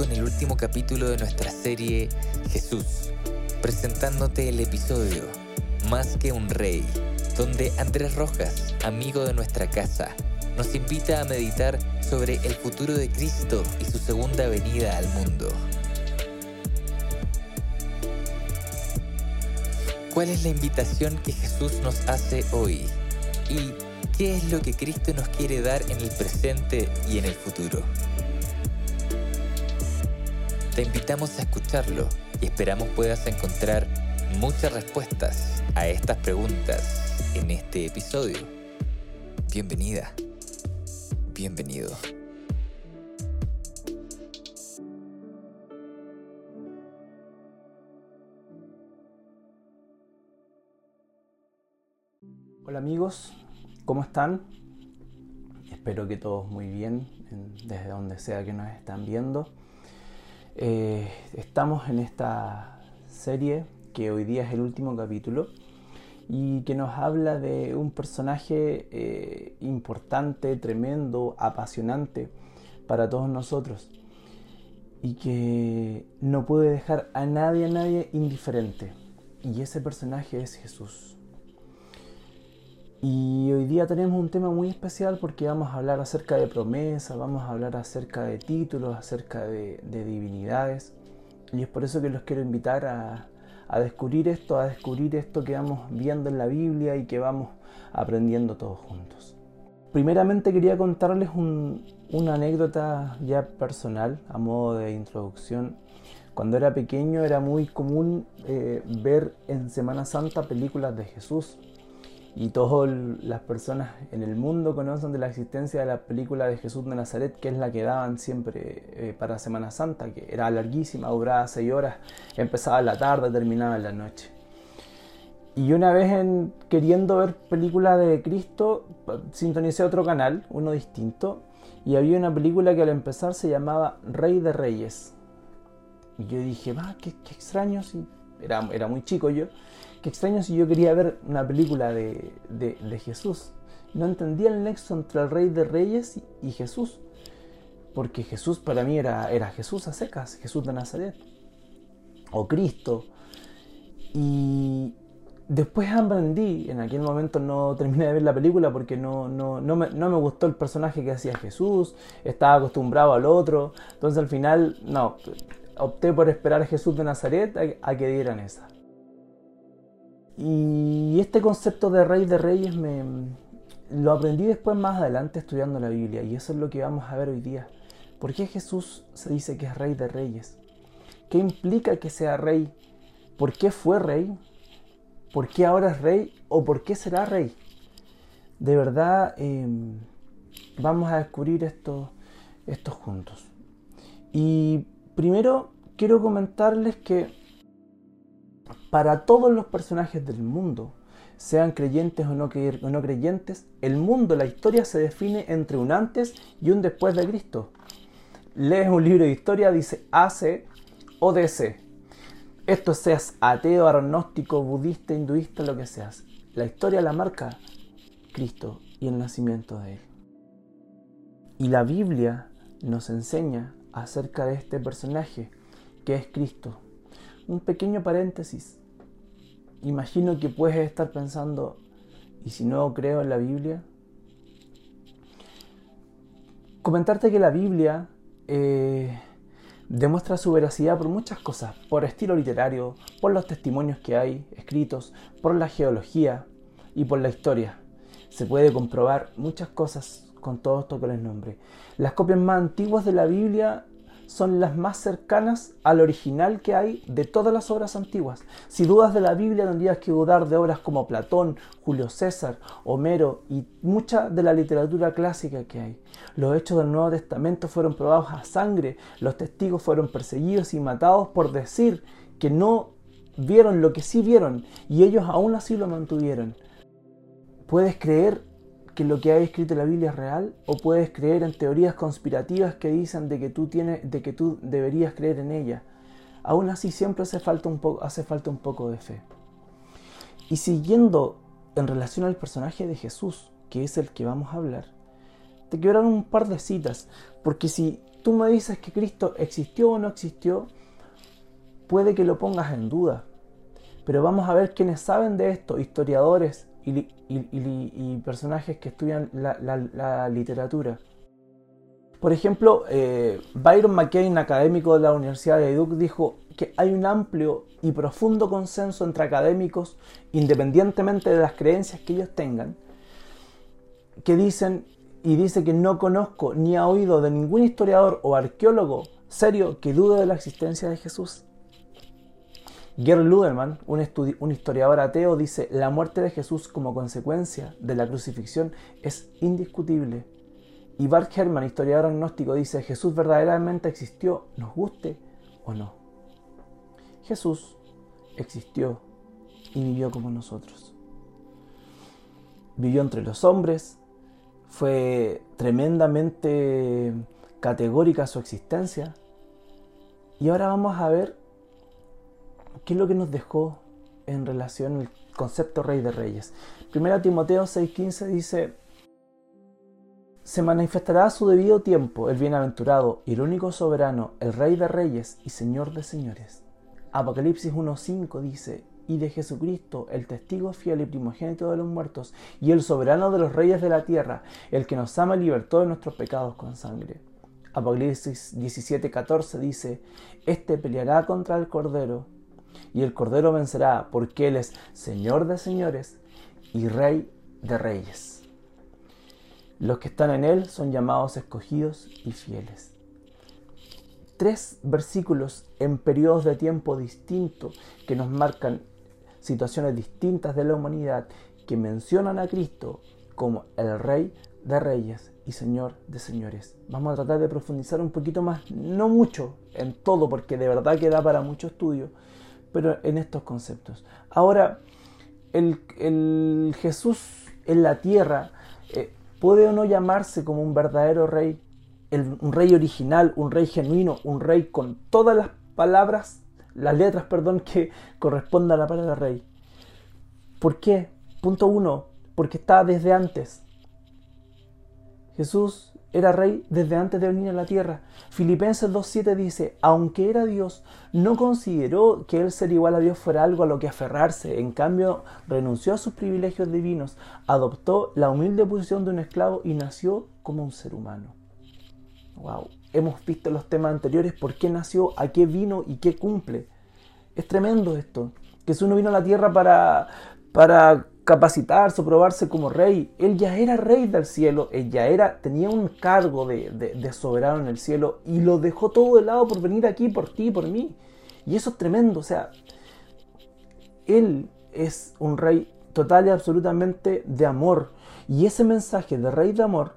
Con el último capítulo de nuestra serie Jesús, presentándote el episodio Más que un rey, donde Andrés Rojas, amigo de nuestra casa, nos invita a meditar sobre el futuro de Cristo y su segunda venida al mundo. ¿Cuál es la invitación que Jesús nos hace hoy? ¿Y qué es lo que Cristo nos quiere dar en el presente y en el futuro? Te invitamos a escucharlo y esperamos puedas encontrar muchas respuestas a estas preguntas en este episodio. Bienvenida, bienvenido. Hola amigos, ¿cómo están? Espero que todos muy bien, desde donde sea que nos están viendo. Eh, estamos en esta serie que hoy día es el último capítulo y que nos habla de un personaje eh, importante, tremendo, apasionante para todos nosotros y que no puede dejar a nadie, a nadie indiferente. Y ese personaje es Jesús. Y hoy día tenemos un tema muy especial porque vamos a hablar acerca de promesas, vamos a hablar acerca de títulos, acerca de, divinidades. Y es por eso que los quiero invitar a, descubrir esto, a descubrir esto que vamos viendo en la Biblia y que vamos aprendiendo todos juntos. Primeramente quería contarles una anécdota ya personal, a modo de introducción. Cuando era pequeño era muy común eh, ver en Semana Santa películas de Jesús y todas las personas en el mundo conocen de la existencia de la película de Jesús de Nazaret, que es la que daban siempre eh, para Semana Santa, que era larguísima, duraba seis horas, empezaba en la tarde, terminaba en la noche. Y una vez en, queriendo ver película de Cristo, sintonicé otro canal, uno distinto, y había una película que al empezar se llamaba Rey de Reyes. Y yo dije, va, qué, extraño, era, era muy chico yo. Qué extraño si yo quería ver una película de, Jesús. No entendía el nexo entre el Rey de Reyes y, Jesús. Porque Jesús para mí era, era Jesús a secas, Jesús de Nazaret. O Cristo. Y después aprendí, en aquel momento no terminé de ver la película porque no, no, no, me, no me gustó el personaje que hacía Jesús, estaba acostumbrado al otro. Entonces al final, no, opté por esperar a Jesús de Nazaret a, a que dieran esa. Y este concepto de rey de reyes me, lo aprendí después más adelante estudiando la Biblia y eso es lo que vamos a ver hoy día. ¿Por qué Jesús se dice que es rey de reyes? ¿Qué implica que sea rey? ¿Por qué fue rey? ¿Por qué ahora es rey? ¿O por qué será rey? De verdad em, vamos a descubrir esto, esto juntos. Y primero quiero comentarles que para todos los personajes del mundo, sean creyentes o no, creyentes, el mundo, la historia se define entre un antes y un después de Cristo. Lees un libro de historia, dice AC o DC. Esto seas ateo, agnóstico, budista, hinduista, lo que seas. La historia la marca Cristo y el nacimiento de Él. Y la Biblia nos enseña acerca de este personaje que es Cristo. Un pequeño paréntesis imagino que puedes estar pensando, ¿y si no creo en la Biblia? Comentarte que la Biblia eh, demuestra su veracidad por muchas cosas, por estilo literario, por los testimonios que hay escritos, por la geología y por la historia. Se puede comprobar muchas cosas con todo esto que les nombré. Las copias más antiguas de la Biblia son las más cercanas al original que hay de todas las obras antiguas. Si dudas de la Biblia, tendrías que dudar de obras como Platón, Julio César, Homero y mucha de la literatura clásica que hay. Los hechos del Nuevo Testamento fueron probados a sangre, los testigos fueron perseguidos y matados por decir que no vieron lo que sí vieron y ellos aún así lo mantuvieron. Puedes creer que lo que hay escrito en la Biblia es real o puedes creer en teorías conspirativas que dicen de que tú, tienes, de que tú deberías creer en ella. Aún así siempre hace falta, un poco, hace falta un poco de fe. Y siguiendo en relación al personaje de Jesús, que es el que vamos a hablar, te dar un par de citas, porque si tú me dices que Cristo existió o no existió, puede que lo pongas en duda. Pero vamos a ver quiénes saben de esto, historiadores, y, personajes que estudian la, literatura. Por ejemplo, eh, Byron McCain, académico de la Universidad de Duke, dijo que hay un amplio y profundo consenso entre académicos, independientemente de las creencias que ellos tengan, que dicen y dice que no conozco ni ha oído de ningún historiador o arqueólogo serio que dude de la existencia de Jesús. Gerd Luderman, un, historiador ateo, dice, la muerte de Jesús como consecuencia de la crucifixión es indiscutible. Y Bart Herman, historiador agnóstico, dice, Jesús verdaderamente existió, nos guste o no. Jesús existió y vivió como nosotros. Vivió entre los hombres, fue tremendamente categórica su existencia. Y ahora vamos a ver ¿Qué es lo que nos dejó en relación al concepto rey de reyes? Primera Timoteo 6:15 dice, se manifestará a su debido tiempo el bienaventurado y el único soberano, el rey de reyes y señor de señores. Apocalipsis 1:5 dice, y de Jesucristo, el testigo fiel y primogénito de los muertos, y el soberano de los reyes de la tierra, el que nos ama y libertó de nuestros pecados con sangre. Apocalipsis 17:14 dice, Este peleará contra el Cordero y el Cordero vencerá porque Él es Señor de señores y Rey de reyes. Los que están en Él son llamados escogidos y fieles. Tres versículos en periodos de tiempo distintos que nos marcan situaciones distintas de la humanidad que mencionan a Cristo como el Rey de Reyes y Señor de Señores. Vamos a tratar de profundizar un poquito más, no mucho en todo, porque de verdad que da para mucho estudio, pero en estos conceptos. Ahora, el, Jesús en la tierra eh, puede o no llamarse como un verdadero rey, un rey original, un rey genuino, un rey con todas las palabras, las letras, perdón, que correspondan a la palabra rey. ¿Por qué? Punto uno, porque está desde antes. Jesús era rey desde antes de venir a la tierra. Filipenses 2.7 dice, aunque era Dios, no consideró que el ser igual a Dios fuera algo a lo que aferrarse. En cambio, renunció a sus privilegios divinos, adoptó la humilde posición de un esclavo y nació como un ser humano. Wow. Hemos visto los temas anteriores, por qué nació, a qué vino y qué cumple. Es tremendo esto. Que si uno vino a la tierra para, para capacitarse probarse como rey. Él ya era rey del cielo, él ya era, tenía un cargo de, soberano en el cielo y lo dejó todo de lado por venir aquí por ti por mí. Y eso es tremendo, o sea, él es un rey total y absolutamente de amor. Y ese mensaje de rey de amor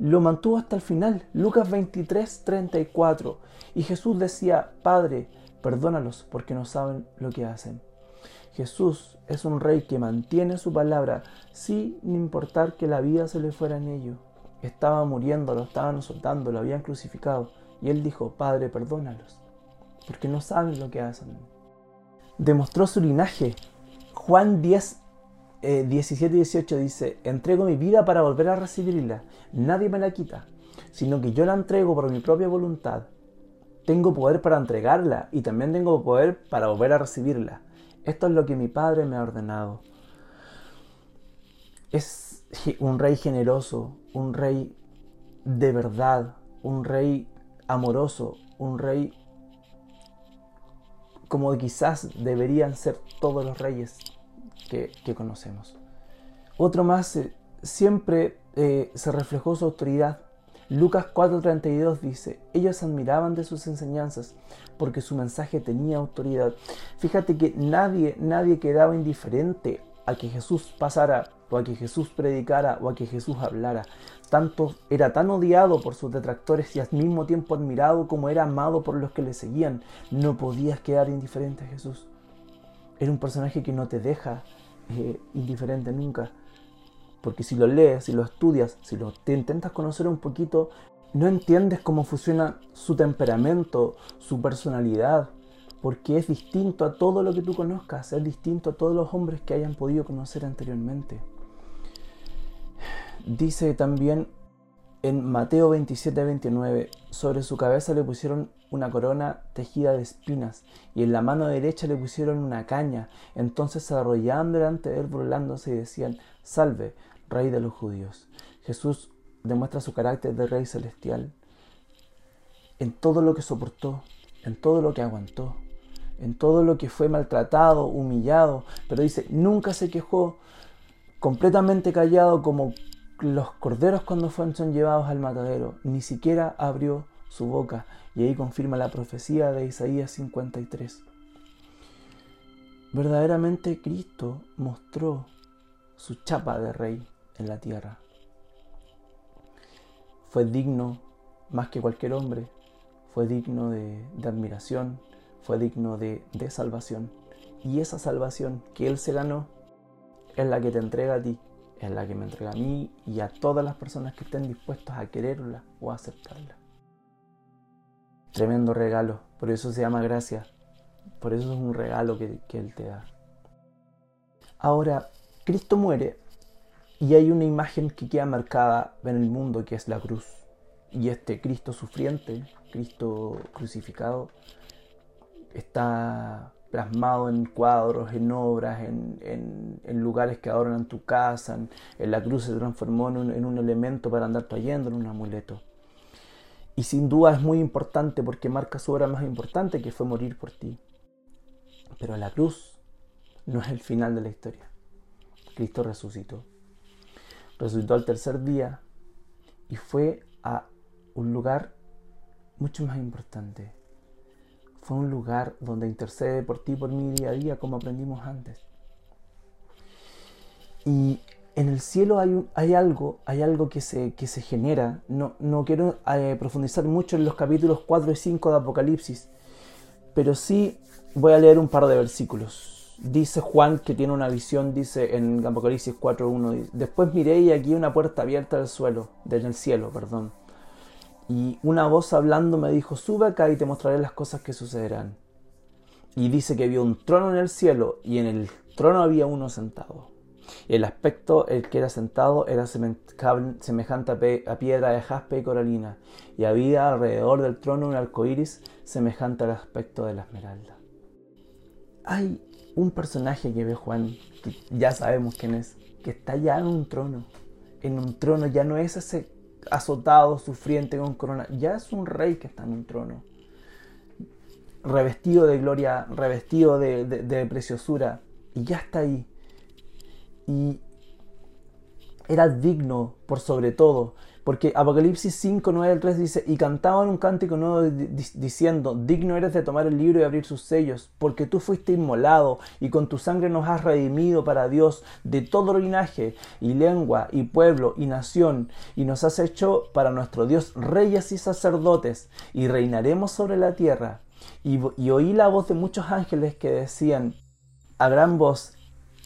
lo mantuvo hasta el final. Lucas 23, 34. Y Jesús decía, Padre, perdónalos porque no saben lo que hacen. Jesús es un rey que mantiene su palabra sin importar que la vida se le fuera en ello. Estaba muriendo, lo estaban soltando, lo habían crucificado. Y él dijo, Padre, perdónalos, porque no saben lo que hacen. Demostró su linaje. Juan 10, 17 y 18 dice, entrego mi vida para volver a recibirla. Nadie me la quita, sino que yo la entrego por mi propia voluntad. Tengo poder para entregarla y también tengo poder para volver a recibirla. Esto es lo que mi Padre me ha ordenado. Es un rey generoso, un rey de verdad, un rey amoroso, un rey como quizás deberían ser todos los reyes que, conocemos. Otro más, eh, siempre eh, se reflejó su autoridad. Lucas 4:32 dice, ellos admiraban de sus enseñanzas porque su mensaje tenía autoridad. Fíjate que nadie, nadie quedaba indiferente a que Jesús pasara o a que Jesús predicara o a que Jesús hablara. Tanto era tan odiado por sus detractores y al mismo tiempo admirado como era amado por los que le seguían. No podías quedar indiferente a Jesús. Era un personaje que no te deja eh, indiferente nunca. Porque si lo lees, si lo estudias, si lo, te intentas conocer un poquito, no entiendes cómo funciona su temperamento, su personalidad, porque es distinto a todo lo que tú conozcas, es distinto a todos los hombres que hayan podido conocer anteriormente. Dice también en Mateo 27, 29, sobre su cabeza le pusieron una corona tejida de espinas y en la mano derecha le pusieron una caña. Entonces se arrollaban delante de él burlándose y decían, salve, rey de los judíos. Jesús demuestra su carácter de rey celestial en todo lo que soportó, en todo lo que aguantó, en todo lo que fue maltratado, humillado, pero dice, nunca se quejó, completamente callado como los corderos cuando fueron llevados al matadero, ni siquiera abrió su boca. Y ahí confirma la profecía de Isaías 53. Verdaderamente Cristo mostró su chapa de rey en la tierra. Fue digno más que cualquier hombre, fue digno de, admiración, fue digno de, salvación. Y esa salvación que Él se ganó es la que te entrega a ti, es la que me entrega a mí y a todas las personas que estén dispuestas a quererla o a aceptarla. Tremendo regalo, por eso se llama gracia, por eso es un regalo que Él te da. Ahora, Cristo muere y hay una imagen que queda marcada en el mundo que es la cruz. Y este Cristo sufriente, Cristo crucificado, está plasmado en cuadros, en obras, en, lugares que adornan tu casa. En, la cruz se transformó en un, en un, elemento para andar trayendo, en un amuleto. Y sin duda es muy importante porque marca su obra más importante que fue morir por ti. Pero la cruz no es el final de la historia. Cristo resucitó resucitó al tercer día y fue a un lugar mucho más importante. Fue un lugar donde intercede por ti, por mí día a día, como aprendimos antes. Y en el cielo hay, hay algo, hay algo que se, que se genera. No, no quiero eh, profundizar mucho en los capítulos 4 y 5 de Apocalipsis, pero sí voy a leer un par de versículos dice Juan que tiene una visión, dice en Apocalipsis 4.1, después miré y aquí una puerta abierta del suelo, del cielo, perdón. Y una voz hablando me dijo, sube acá y te mostraré las cosas que sucederán. Y dice que vio un trono en el cielo y en el trono había uno sentado. El aspecto, el que era sentado, era semejante a piedra de jaspe y coralina, y había alrededor del trono un arco iris semejante al aspecto de la esmeralda. Hay un personaje que ve Juan, que ya sabemos quién es, que está ya en un trono. En un trono ya no es ese azotado, sufriente con corona, ya es un rey que está en un trono. Revestido de gloria, revestido de, de preciosura, y ya está ahí. Y era digno por sobre todo. Porque Apocalipsis 5, 9 al 3 dice, y cantaban un cántico nuevo diciendo, digno eres de tomar el libro y abrir sus sellos, porque tú fuiste inmolado y con tu sangre nos has redimido para Dios de todo linaje y lengua y pueblo y nación, y nos has hecho para nuestro Dios reyes y sacerdotes, y reinaremos sobre la tierra. Y, y oí la voz de muchos ángeles que decían a gran voz,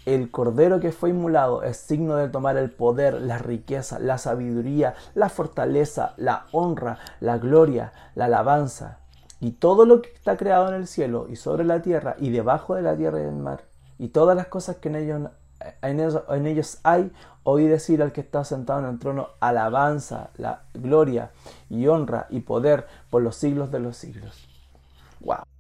el cordero que fue inmolado es signo de tomar el poder, la riqueza, la sabiduría, la fortaleza, la honra, la gloria, la alabanza y todo lo que está creado en el cielo y sobre la tierra y debajo de la tierra y del mar y todas las cosas que en ellos, en ellos, hay, oí decir al que está sentado en el trono, alabanza, la gloria y honra y poder por los siglos de los siglos. Wow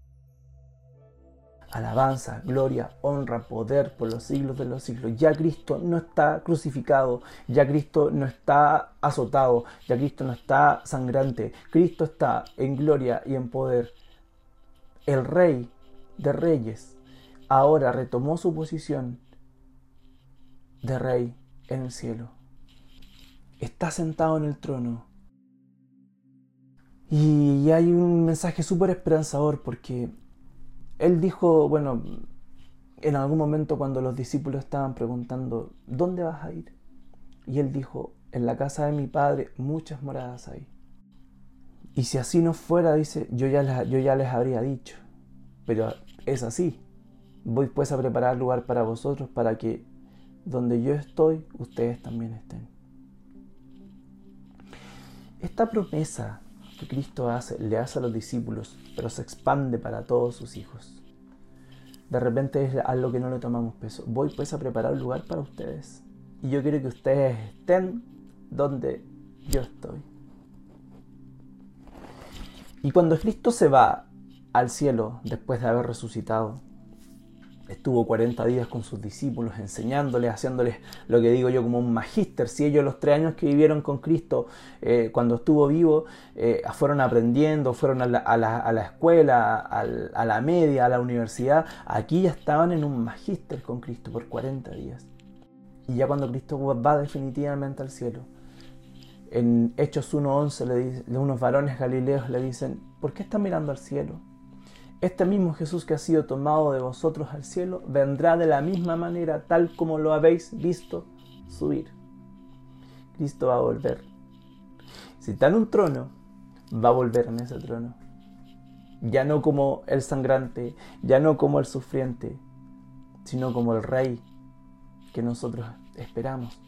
alabanza, gloria, honra, poder por los siglos de los siglos. Ya Cristo no está crucificado, ya Cristo no está azotado, ya Cristo no está sangrante, Cristo está en gloria y en poder. El rey de reyes ahora retomó su posición de rey en el cielo. Está sentado en el trono Y hay un mensaje súper esperanzador porque él dijo, bueno, en algún momento cuando los discípulos estaban preguntando, ¿dónde vas a ir? Y él dijo, en la casa de mi padre muchas moradas hay. Y si así no fuera, dice, yo ya, les, habría dicho. Pero es así. Voy pues a preparar lugar para vosotros para que donde yo estoy, ustedes también estén. Esta promesa que Cristo hace, le hace a los discípulos, pero se expande para todos sus hijos. De repente es algo que no le tomamos peso. Voy pues a preparar un lugar para ustedes. Y yo quiero que ustedes estén donde yo estoy. Y cuando Cristo se va al cielo después de haber resucitado, Estuvo 40 días con sus discípulos enseñándoles, haciéndoles lo que digo yo como un magíster. Si ellos los tres años que vivieron con Cristo eh, cuando estuvo vivo eh, fueron aprendiendo, fueron a la, escuela, a la media, a la universidad, aquí ya estaban en un magíster con Cristo por 40 días. Y ya cuando Cristo va definitivamente al cielo, en Hechos 1.11 le unos varones galileos le dicen, ¿por qué están mirando al cielo? Este mismo Jesús que ha sido tomado de vosotros al cielo vendrá de la misma manera tal como lo habéis visto subir. Cristo va a volver. Si está en un trono, va a volver en ese trono. Ya no como el sangrante, ya no como el sufriente, sino como el rey que nosotros esperamos.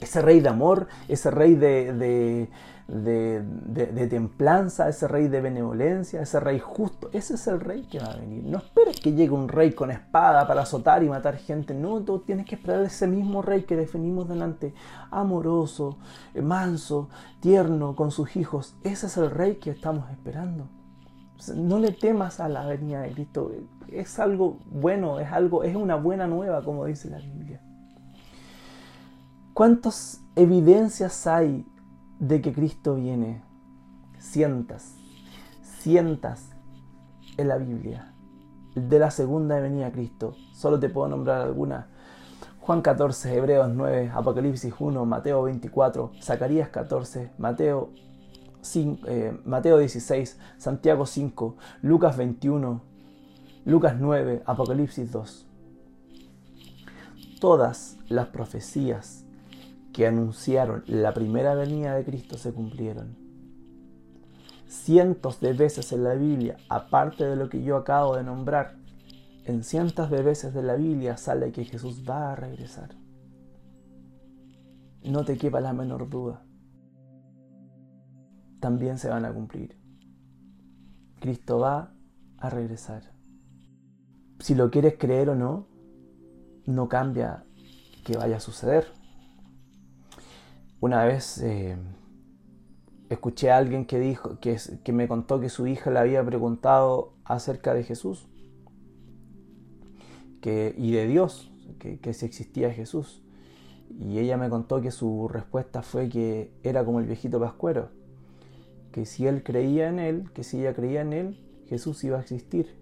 Ese rey de amor, ese rey de, de, templanza, ese rey de benevolencia, ese rey justo. Ese es el rey que va a venir. No esperes que llegue un rey con espada para azotar y matar gente. No, tú tienes que esperar ese mismo rey que definimos delante. Amoroso, manso, tierno con sus hijos. Ese es el rey que estamos esperando. No le temas a la venida de Cristo. Es algo bueno, es algo, es una buena nueva, como dice la Biblia. ¿Cuántas evidencias hay de que Cristo viene. Cientas, cientas en la Biblia de la segunda venida de Cristo. Solo te puedo nombrar algunas. Juan 14, Hebreos 9, Apocalipsis 1, Mateo 24, Zacarías 14, Mateo, 5, eh, Mateo 16, Santiago 5, Lucas 21, Lucas 9, Apocalipsis 2. Todas las profecías que anunciaron la primera venida de Cristo se cumplieron. Cientos de veces en la Biblia, aparte de lo que yo acabo de nombrar, en cientos de veces de la Biblia sale que Jesús va a regresar. No te quepa la menor duda. También se van a cumplir. Cristo va a regresar. Si lo quieres creer o no, no cambia que vaya a suceder. Una vez eh, escuché a alguien que, dijo, que, me contó que su hija le había preguntado acerca de Jesús y de Dios, que, que si existía Jesús. Y ella me contó que su respuesta fue que era como el viejito pascuero, que si él creía en él, que si ella creía en él, Jesús iba a existir.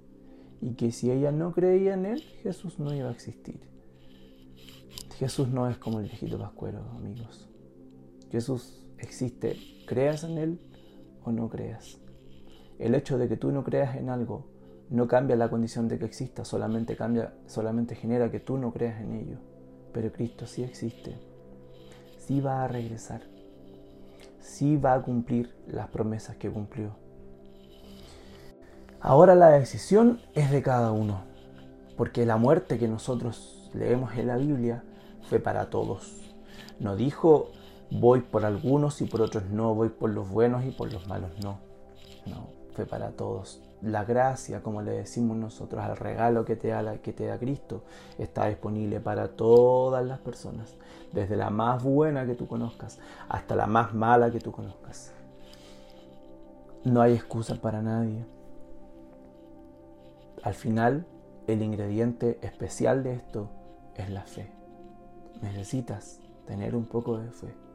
Y que si ella no creía en él, Jesús no iba a existir. Jesús no es como el viejito pascuero, amigos. Jesús existe, creas en Él o no creas. El hecho de que tú no creas en algo no cambia la condición de que exista, solamente cambia, solamente genera que tú no creas en ello. Pero Cristo sí existe, sí va a regresar, sí va a cumplir las promesas que cumplió. Ahora la decisión es de cada uno, porque la muerte que nosotros leemos en la Biblia fue para todos. No dijo voy por algunos y por otros no, voy por los buenos y por los malos no. No, fue para todos. La gracia, como le decimos nosotros, al regalo que te, da, que te da Cristo, está disponible para todas las personas, desde la más buena que tú conozcas hasta la más mala que tú conozcas. No hay excusa para nadie. Al final, el ingrediente especial de esto es la fe. Necesitas tener un poco de fe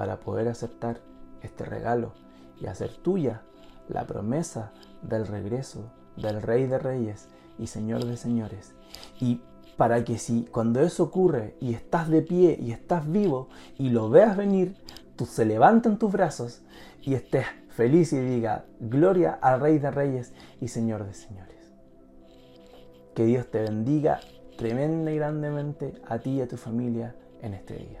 para poder aceptar este regalo y hacer tuya la promesa del regreso del Rey de Reyes y Señor de Señores. Y para que si cuando eso ocurre y estás de pie y estás vivo y lo veas venir, tú se levanten tus brazos y estés feliz y diga, gloria al Rey de Reyes y Señor de Señores. Que Dios te bendiga tremenda y grandemente a ti y a tu familia en este día.